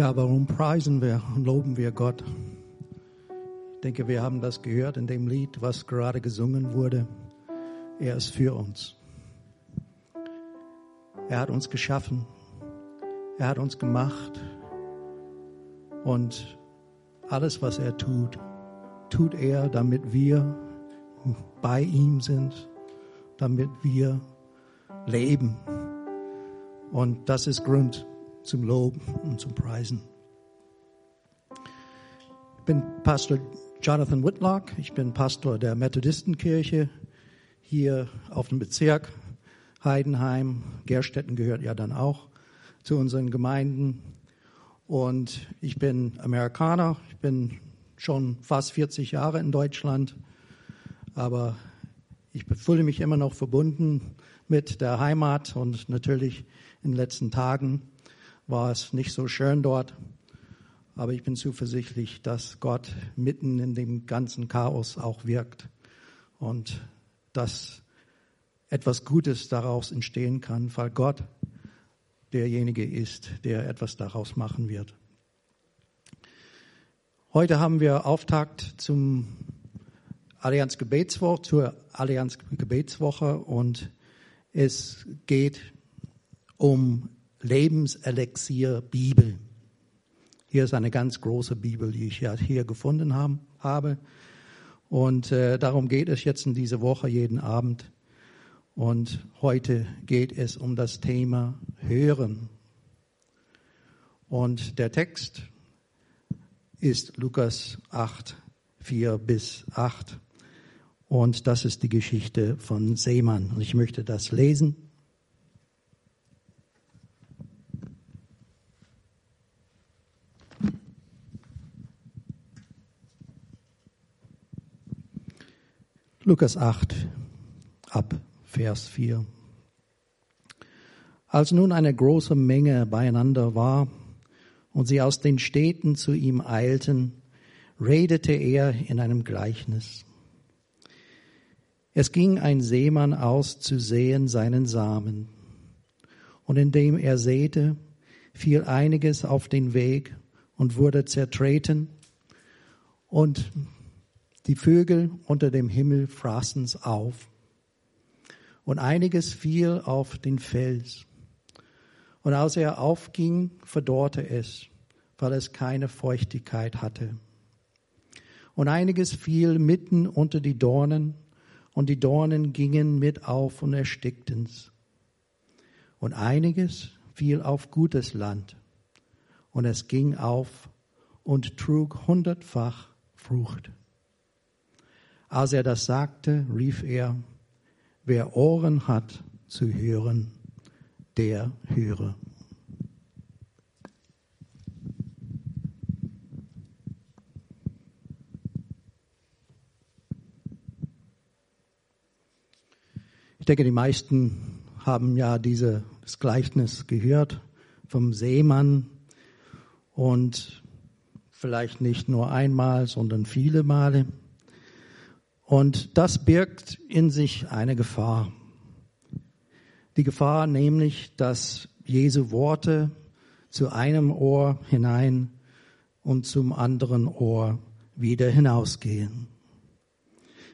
Ja, warum preisen wir und loben wir Gott? Ich denke, wir haben das gehört in dem Lied, was gerade gesungen wurde. Er ist für uns. Er hat uns geschaffen. Er hat uns gemacht. Und alles, was er tut, tut er, damit wir bei ihm sind, damit wir leben. Und das ist Grund zum Lob und zum Preisen. Ich bin Pastor Jonathan Whitlock. Ich bin Pastor der Methodistenkirche hier auf dem Bezirk Heidenheim. Gerstetten gehört ja dann auch zu unseren Gemeinden. Und ich bin Amerikaner. Ich bin schon fast 40 Jahre in Deutschland. Aber ich fühle mich immer noch verbunden mit der Heimat und natürlich in den letzten Tagen war es nicht so schön dort. Aber ich bin zuversichtlich, dass Gott mitten in dem ganzen Chaos auch wirkt und dass etwas Gutes daraus entstehen kann, weil Gott derjenige ist, der etwas daraus machen wird. Heute haben wir Auftakt zum Allianz Gebetswoche, zur Allianz Gebetswoche und es geht um Lebenselixier Bibel. Hier ist eine ganz große Bibel, die ich ja hier gefunden haben, habe. Und äh, darum geht es jetzt in dieser Woche jeden Abend. Und heute geht es um das Thema Hören. Und der Text ist Lukas 8, 4 bis 8. Und das ist die Geschichte von Seemann. Und ich möchte das lesen. Lukas 8 ab Vers 4. Als nun eine große Menge beieinander war und sie aus den Städten zu ihm eilten, redete er in einem Gleichnis. Es ging ein Seemann aus zu säen seinen Samen. Und indem er säte, fiel einiges auf den Weg und wurde zertreten. Und die Vögel unter dem Himmel fraßen's auf. Und einiges fiel auf den Fels. Und als er aufging, verdorrte es, weil es keine Feuchtigkeit hatte. Und einiges fiel mitten unter die Dornen, und die Dornen gingen mit auf und erstickten's. Und einiges fiel auf gutes Land, und es ging auf und trug hundertfach Frucht. Als er das sagte, rief er, wer Ohren hat zu hören, der höre. Ich denke, die meisten haben ja dieses Gleichnis gehört vom Seemann und vielleicht nicht nur einmal, sondern viele Male. Und das birgt in sich eine Gefahr. Die Gefahr nämlich, dass Jesu Worte zu einem Ohr hinein und zum anderen Ohr wieder hinausgehen.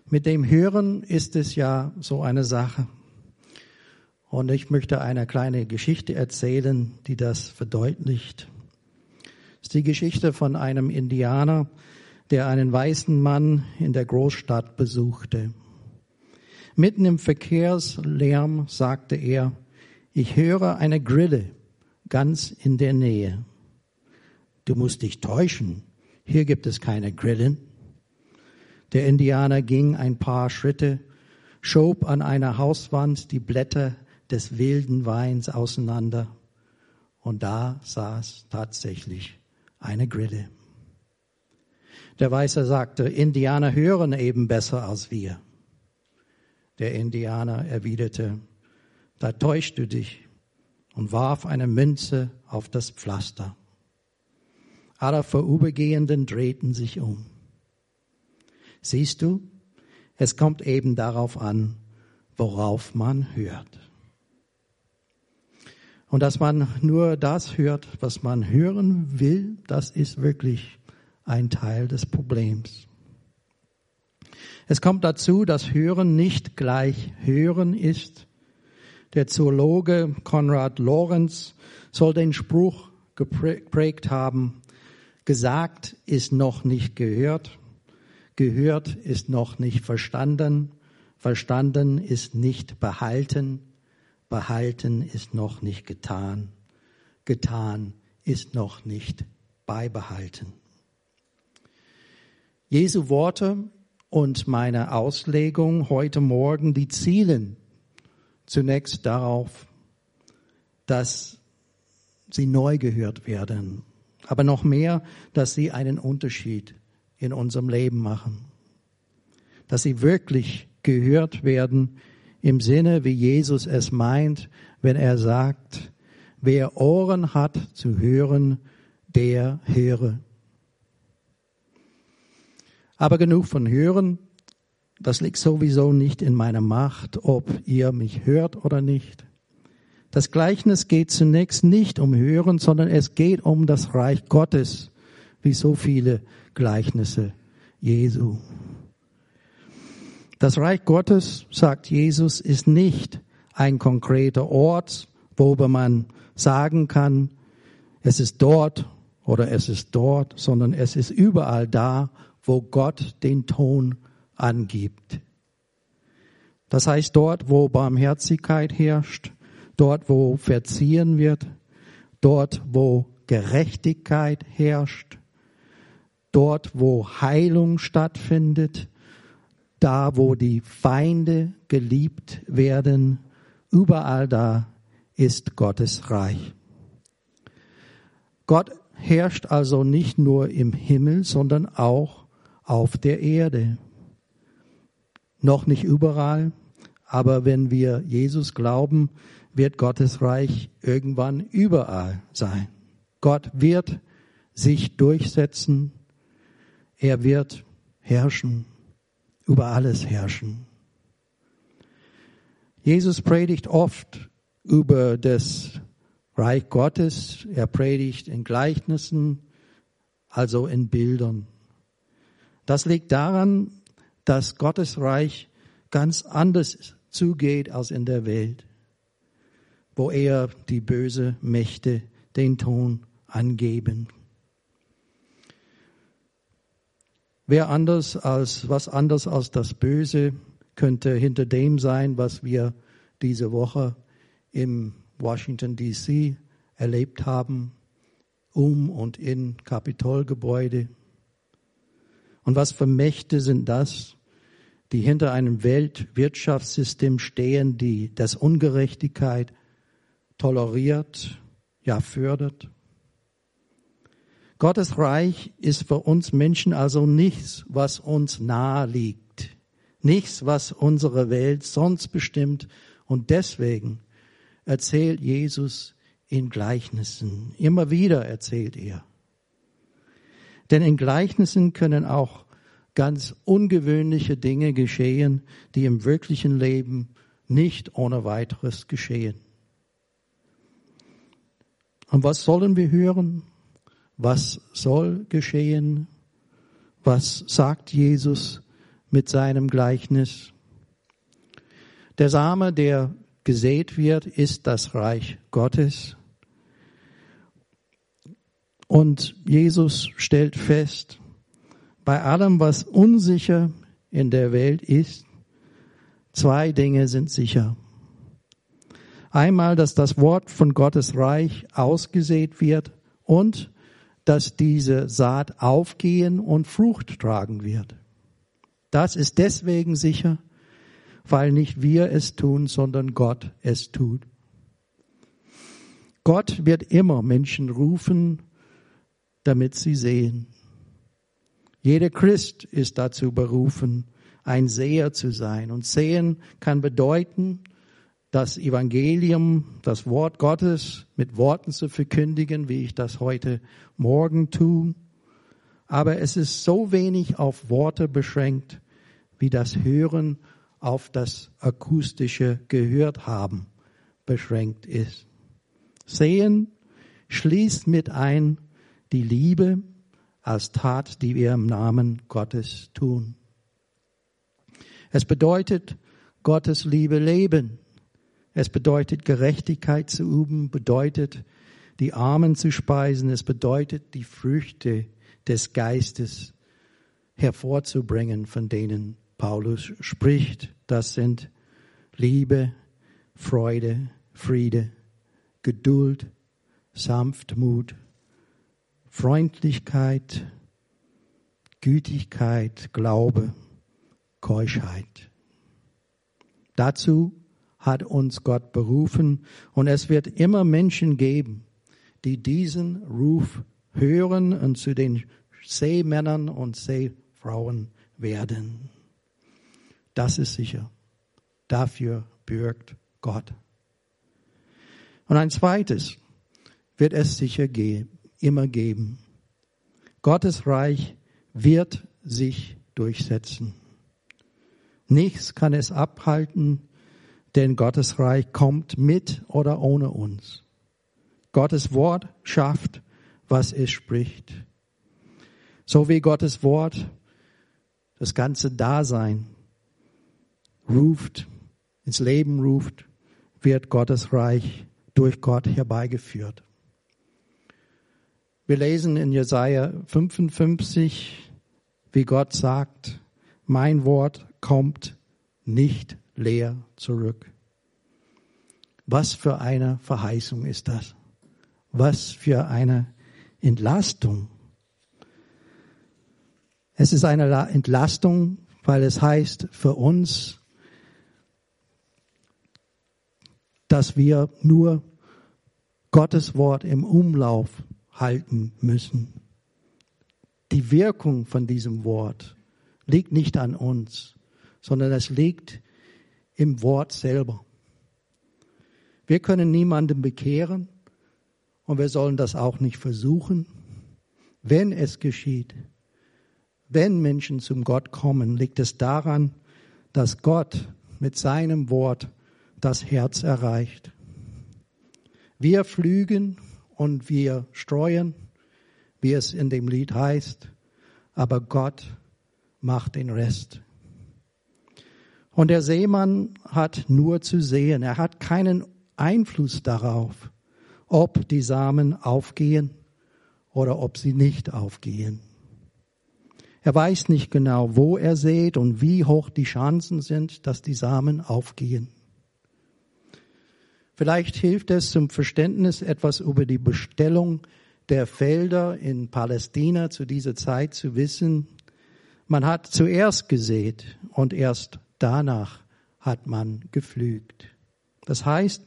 Mit dem Hören ist es ja so eine Sache. Und ich möchte eine kleine Geschichte erzählen, die das verdeutlicht. Es ist die Geschichte von einem Indianer, der einen weißen Mann in der Großstadt besuchte. Mitten im Verkehrslärm sagte er, ich höre eine Grille ganz in der Nähe. Du musst dich täuschen, hier gibt es keine Grillen. Der Indianer ging ein paar Schritte, schob an einer Hauswand die Blätter des wilden Weins auseinander und da saß tatsächlich eine Grille. Der Weiße sagte, Indianer hören eben besser als wir. Der Indianer erwiderte, da täuscht du dich und warf eine Münze auf das Pflaster. Alle Vorübergehenden drehten sich um. Siehst du, es kommt eben darauf an, worauf man hört. Und dass man nur das hört, was man hören will, das ist wirklich ein Teil des Problems. Es kommt dazu, dass Hören nicht gleich Hören ist. Der Zoologe Konrad Lorenz soll den Spruch geprägt haben, gesagt ist noch nicht gehört, gehört ist noch nicht verstanden, verstanden ist nicht behalten, behalten ist noch nicht getan, getan ist noch nicht beibehalten. Jesu Worte und meine Auslegung heute Morgen, die zielen zunächst darauf, dass sie neu gehört werden, aber noch mehr, dass sie einen Unterschied in unserem Leben machen, dass sie wirklich gehört werden im Sinne, wie Jesus es meint, wenn er sagt, wer Ohren hat zu hören, der höre. Aber genug von Hören, das liegt sowieso nicht in meiner Macht, ob ihr mich hört oder nicht. Das Gleichnis geht zunächst nicht um Hören, sondern es geht um das Reich Gottes, wie so viele Gleichnisse Jesu. Das Reich Gottes, sagt Jesus, ist nicht ein konkreter Ort, wo man sagen kann, es ist dort oder es ist dort, sondern es ist überall da, wo Gott den Ton angibt. Das heißt dort, wo Barmherzigkeit herrscht, dort, wo verziehen wird, dort, wo Gerechtigkeit herrscht, dort, wo Heilung stattfindet, da, wo die Feinde geliebt werden, überall da ist Gottes Reich. Gott herrscht also nicht nur im Himmel, sondern auch auf der Erde. Noch nicht überall, aber wenn wir Jesus glauben, wird Gottes Reich irgendwann überall sein. Gott wird sich durchsetzen, er wird herrschen, über alles herrschen. Jesus predigt oft über das Reich Gottes, er predigt in Gleichnissen, also in Bildern. Das liegt daran, dass Gottes Reich ganz anders zugeht als in der Welt wo er die böse Mächte den Ton angeben. Wer anders als, was anders als das Böse könnte hinter dem sein, was wir diese Woche im Washington DC erlebt haben, um und in Kapitolgebäude. Und was für Mächte sind das, die hinter einem Weltwirtschaftssystem stehen, die das Ungerechtigkeit, toleriert, ja fördert. Gottes Reich ist für uns Menschen also nichts, was uns nahe liegt, nichts, was unsere Welt sonst bestimmt. Und deswegen erzählt Jesus in Gleichnissen. Immer wieder erzählt er. Denn in Gleichnissen können auch ganz ungewöhnliche Dinge geschehen, die im wirklichen Leben nicht ohne weiteres geschehen. Und was sollen wir hören? Was soll geschehen? Was sagt Jesus mit seinem Gleichnis? Der Same, der gesät wird, ist das Reich Gottes. Und Jesus stellt fest, bei allem, was unsicher in der Welt ist, zwei Dinge sind sicher. Einmal, dass das Wort von Gottes Reich ausgesät wird und dass diese Saat aufgehen und Frucht tragen wird. Das ist deswegen sicher, weil nicht wir es tun, sondern Gott es tut. Gott wird immer Menschen rufen, damit sie sehen. Jeder Christ ist dazu berufen, ein Seher zu sein. Und sehen kann bedeuten, das Evangelium, das Wort Gottes mit Worten zu verkündigen, wie ich das heute Morgen tue. Aber es ist so wenig auf Worte beschränkt, wie das Hören auf das akustische Gehört haben beschränkt ist. Sehen schließt mit ein die Liebe als Tat, die wir im Namen Gottes tun. Es bedeutet Gottes Liebe leben. Es bedeutet Gerechtigkeit zu üben, bedeutet die Armen zu speisen. Es bedeutet die Früchte des Geistes hervorzubringen, von denen Paulus spricht. Das sind Liebe, Freude, Friede, Geduld, Sanftmut, Freundlichkeit, Gütigkeit, Glaube, Keuschheit. Dazu hat uns Gott berufen und es wird immer Menschen geben, die diesen Ruf hören und zu den Seemännern und Seefrauen werden. Das ist sicher. Dafür bürgt Gott. Und ein zweites wird es sicher immer geben. Gottes Reich wird sich durchsetzen. Nichts kann es abhalten, denn Gottes Reich kommt mit oder ohne uns. Gottes Wort schafft, was es spricht. So wie Gottes Wort das ganze Dasein ruft, ins Leben ruft, wird Gottes Reich durch Gott herbeigeführt. Wir lesen in Jesaja 55, wie Gott sagt, mein Wort kommt nicht leer zurück. Was für eine Verheißung ist das? Was für eine Entlastung. Es ist eine Entlastung, weil es heißt für uns, dass wir nur Gottes Wort im Umlauf halten müssen. Die Wirkung von diesem Wort liegt nicht an uns, sondern es liegt im Wort selber. Wir können niemanden bekehren und wir sollen das auch nicht versuchen. Wenn es geschieht, wenn Menschen zum Gott kommen, liegt es daran, dass Gott mit seinem Wort das Herz erreicht. Wir flügen und wir streuen, wie es in dem Lied heißt, aber Gott macht den Rest. Und der Seemann hat nur zu sehen, er hat keinen Einfluss darauf, ob die Samen aufgehen oder ob sie nicht aufgehen. Er weiß nicht genau, wo er sät und wie hoch die Chancen sind, dass die Samen aufgehen. Vielleicht hilft es zum Verständnis etwas über die Bestellung der Felder in Palästina zu dieser Zeit zu wissen. Man hat zuerst gesät und erst danach hat man gepflügt. Das heißt,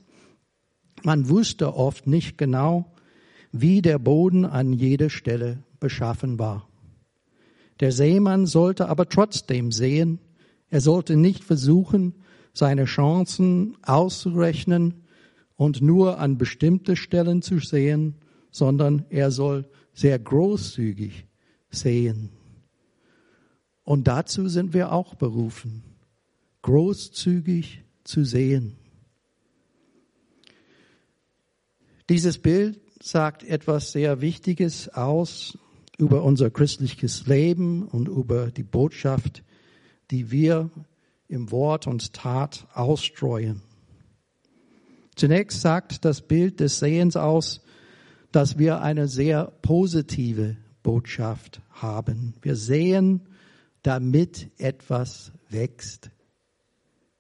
man wusste oft nicht genau, wie der Boden an jeder Stelle beschaffen war. Der Seemann sollte aber trotzdem sehen, er sollte nicht versuchen, seine Chancen auszurechnen und nur an bestimmte Stellen zu sehen, sondern er soll sehr großzügig sehen. Und dazu sind wir auch berufen, großzügig zu sehen. Dieses Bild sagt etwas sehr Wichtiges aus über unser christliches Leben und über die Botschaft, die wir im Wort und Tat ausstreuen. Zunächst sagt das Bild des Sehens aus, dass wir eine sehr positive Botschaft haben. Wir sehen, damit etwas wächst.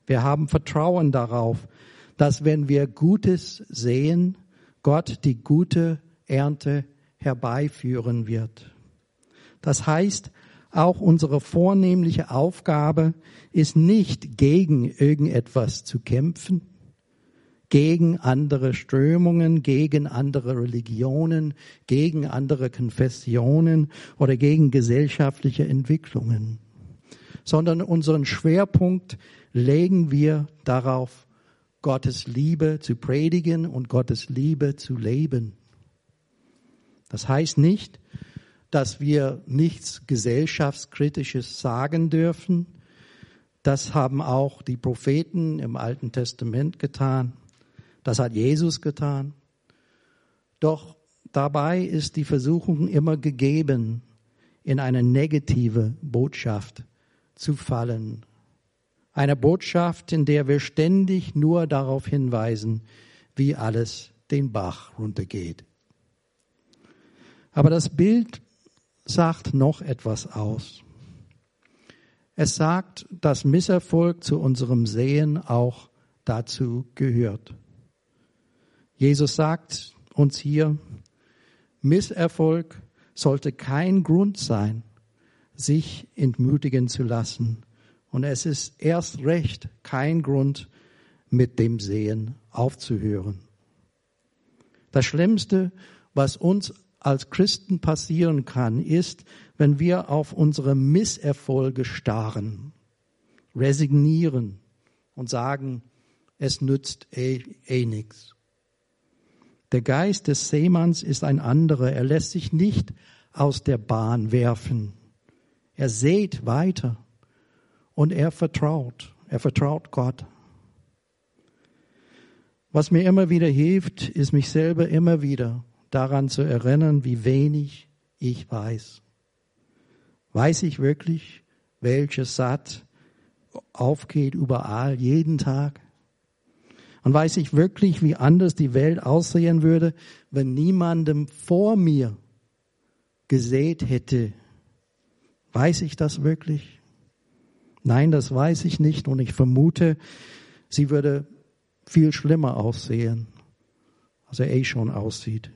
Wir haben Vertrauen darauf, dass wenn wir Gutes sehen, Gott die gute Ernte herbeiführen wird. Das heißt, auch unsere vornehmliche Aufgabe ist nicht gegen irgendetwas zu kämpfen, gegen andere Strömungen, gegen andere Religionen, gegen andere Konfessionen oder gegen gesellschaftliche Entwicklungen, sondern unseren Schwerpunkt legen wir darauf, Gottes Liebe zu predigen und Gottes Liebe zu leben. Das heißt nicht, dass wir nichts gesellschaftskritisches sagen dürfen. Das haben auch die Propheten im Alten Testament getan. Das hat Jesus getan. Doch dabei ist die Versuchung immer gegeben, in eine negative Botschaft zu fallen. Eine Botschaft, in der wir ständig nur darauf hinweisen, wie alles den Bach runtergeht. Aber das Bild sagt noch etwas aus. Es sagt, dass Misserfolg zu unserem Sehen auch dazu gehört. Jesus sagt uns hier, Misserfolg sollte kein Grund sein, sich entmutigen zu lassen. Und es ist erst recht kein Grund, mit dem Sehen aufzuhören. Das Schlimmste, was uns als Christen passieren kann, ist, wenn wir auf unsere Misserfolge starren, resignieren und sagen, es nützt eh, eh nichts. Der Geist des Seemanns ist ein anderer. Er lässt sich nicht aus der Bahn werfen. Er seht weiter und er vertraut. Er vertraut Gott. Was mir immer wieder hilft, ist mich selber immer wieder daran zu erinnern, wie wenig ich weiß. Weiß ich wirklich, welches Satt aufgeht überall, jeden Tag? Und weiß ich wirklich, wie anders die Welt aussehen würde, wenn niemandem vor mir gesät hätte? Weiß ich das wirklich? Nein, das weiß ich nicht und ich vermute, sie würde viel schlimmer aussehen, als er eh schon aussieht.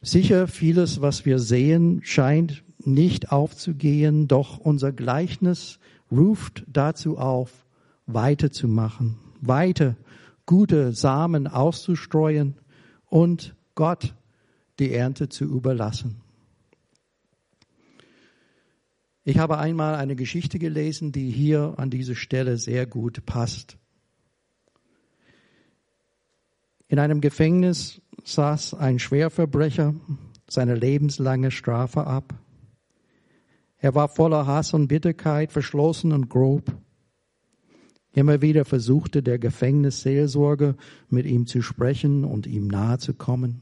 Sicher, vieles, was wir sehen, scheint nicht aufzugehen, doch unser Gleichnis ruft dazu auf, weiterzumachen, weiter gute Samen auszustreuen und Gott die Ernte zu überlassen. Ich habe einmal eine Geschichte gelesen, die hier an diese Stelle sehr gut passt. In einem Gefängnis saß ein Schwerverbrecher seine lebenslange Strafe ab. Er war voller Hass und Bitterkeit, verschlossen und grob. Immer wieder versuchte der Gefängnisseelsorger mit ihm zu sprechen und ihm nahe zu kommen.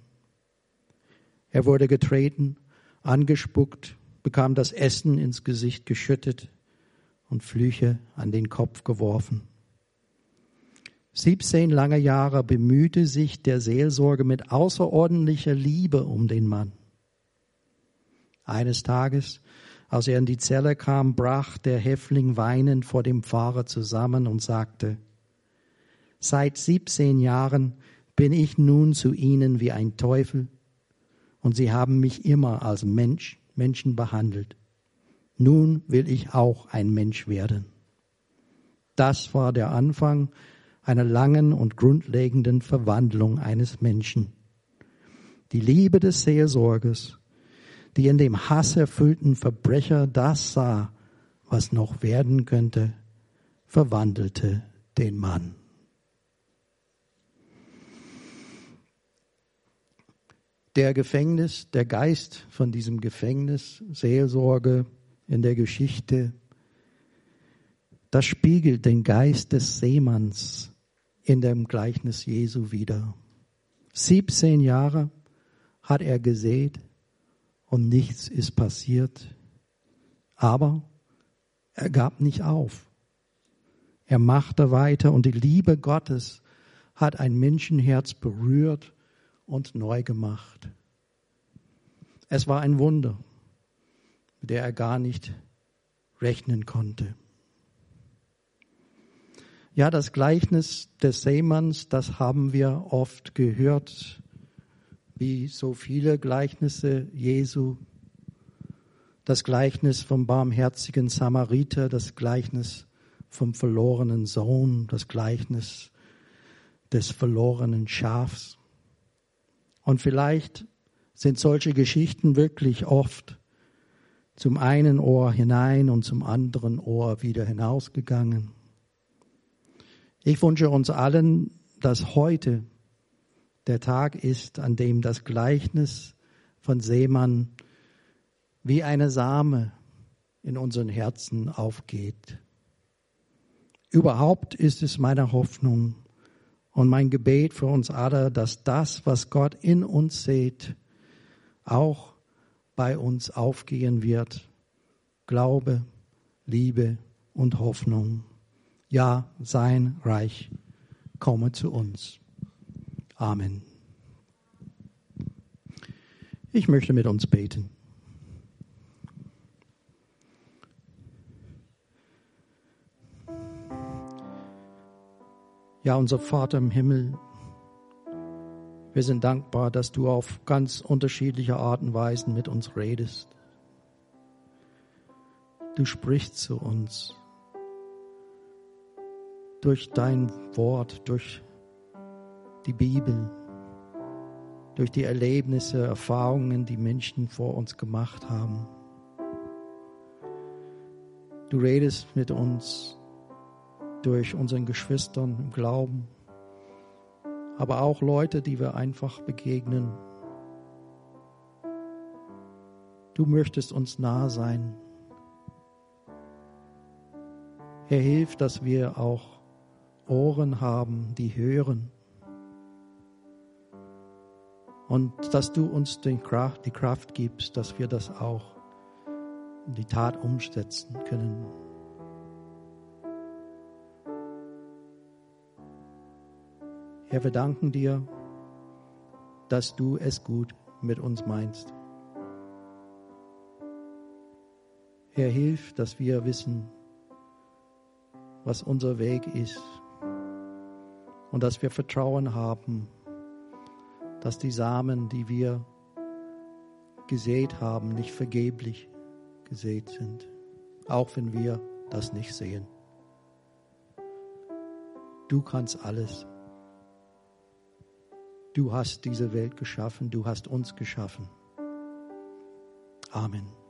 Er wurde getreten, angespuckt, bekam das Essen ins Gesicht geschüttet und Flüche an den Kopf geworfen. 17 lange Jahre bemühte sich der Seelsorge mit außerordentlicher Liebe um den Mann. Eines Tages, als er in die Zelle kam, brach der Häftling weinend vor dem Pfarrer zusammen und sagte, Seit 17 Jahren bin ich nun zu Ihnen wie ein Teufel und Sie haben mich immer als Mensch, Menschen behandelt. Nun will ich auch ein Mensch werden. Das war der Anfang einer langen und grundlegenden Verwandlung eines Menschen. Die Liebe des Seelsorges, die in dem hasserfüllten Verbrecher das sah, was noch werden könnte, verwandelte den Mann. Der Gefängnis, der Geist von diesem Gefängnis, Seelsorge in der Geschichte, das spiegelt den Geist des Seemanns, in dem Gleichnis Jesu wieder. 17 Jahre hat er gesät und nichts ist passiert. Aber er gab nicht auf. Er machte weiter und die Liebe Gottes hat ein Menschenherz berührt und neu gemacht. Es war ein Wunder, mit der er gar nicht rechnen konnte. Ja, das Gleichnis des Seemanns, das haben wir oft gehört, wie so viele Gleichnisse Jesu. Das Gleichnis vom barmherzigen Samariter, das Gleichnis vom verlorenen Sohn, das Gleichnis des verlorenen Schafs. Und vielleicht sind solche Geschichten wirklich oft zum einen Ohr hinein und zum anderen Ohr wieder hinausgegangen. Ich wünsche uns allen, dass heute der Tag ist, an dem das Gleichnis von Seemann wie eine Same in unseren Herzen aufgeht. Überhaupt ist es meine Hoffnung Und mein Gebet für uns alle, dass das, was Gott in uns sieht, auch bei uns aufgehen wird. Glaube, Liebe und Hoffnung. Ja, sein Reich komme zu uns. Amen. Ich möchte mit uns beten. Ja, unser Vater im Himmel, wir sind dankbar, dass du auf ganz unterschiedliche Arten und Weisen mit uns redest. Du sprichst zu uns durch dein Wort, durch die Bibel, durch die Erlebnisse, Erfahrungen, die Menschen vor uns gemacht haben. Du redest mit uns durch unseren Geschwistern im Glauben, aber auch Leute, die wir einfach begegnen. Du möchtest uns nah sein. Er hilft, dass wir auch Ohren haben, die hören. Und dass du uns die Kraft, die Kraft gibst, dass wir das auch in die Tat umsetzen können. Herr, wir danken dir, dass du es gut mit uns meinst. Herr, hilf, dass wir wissen, was unser Weg ist und dass wir Vertrauen haben, dass die Samen, die wir gesät haben, nicht vergeblich gesät sind, auch wenn wir das nicht sehen. Du kannst alles. Du hast diese Welt geschaffen, du hast uns geschaffen. Amen.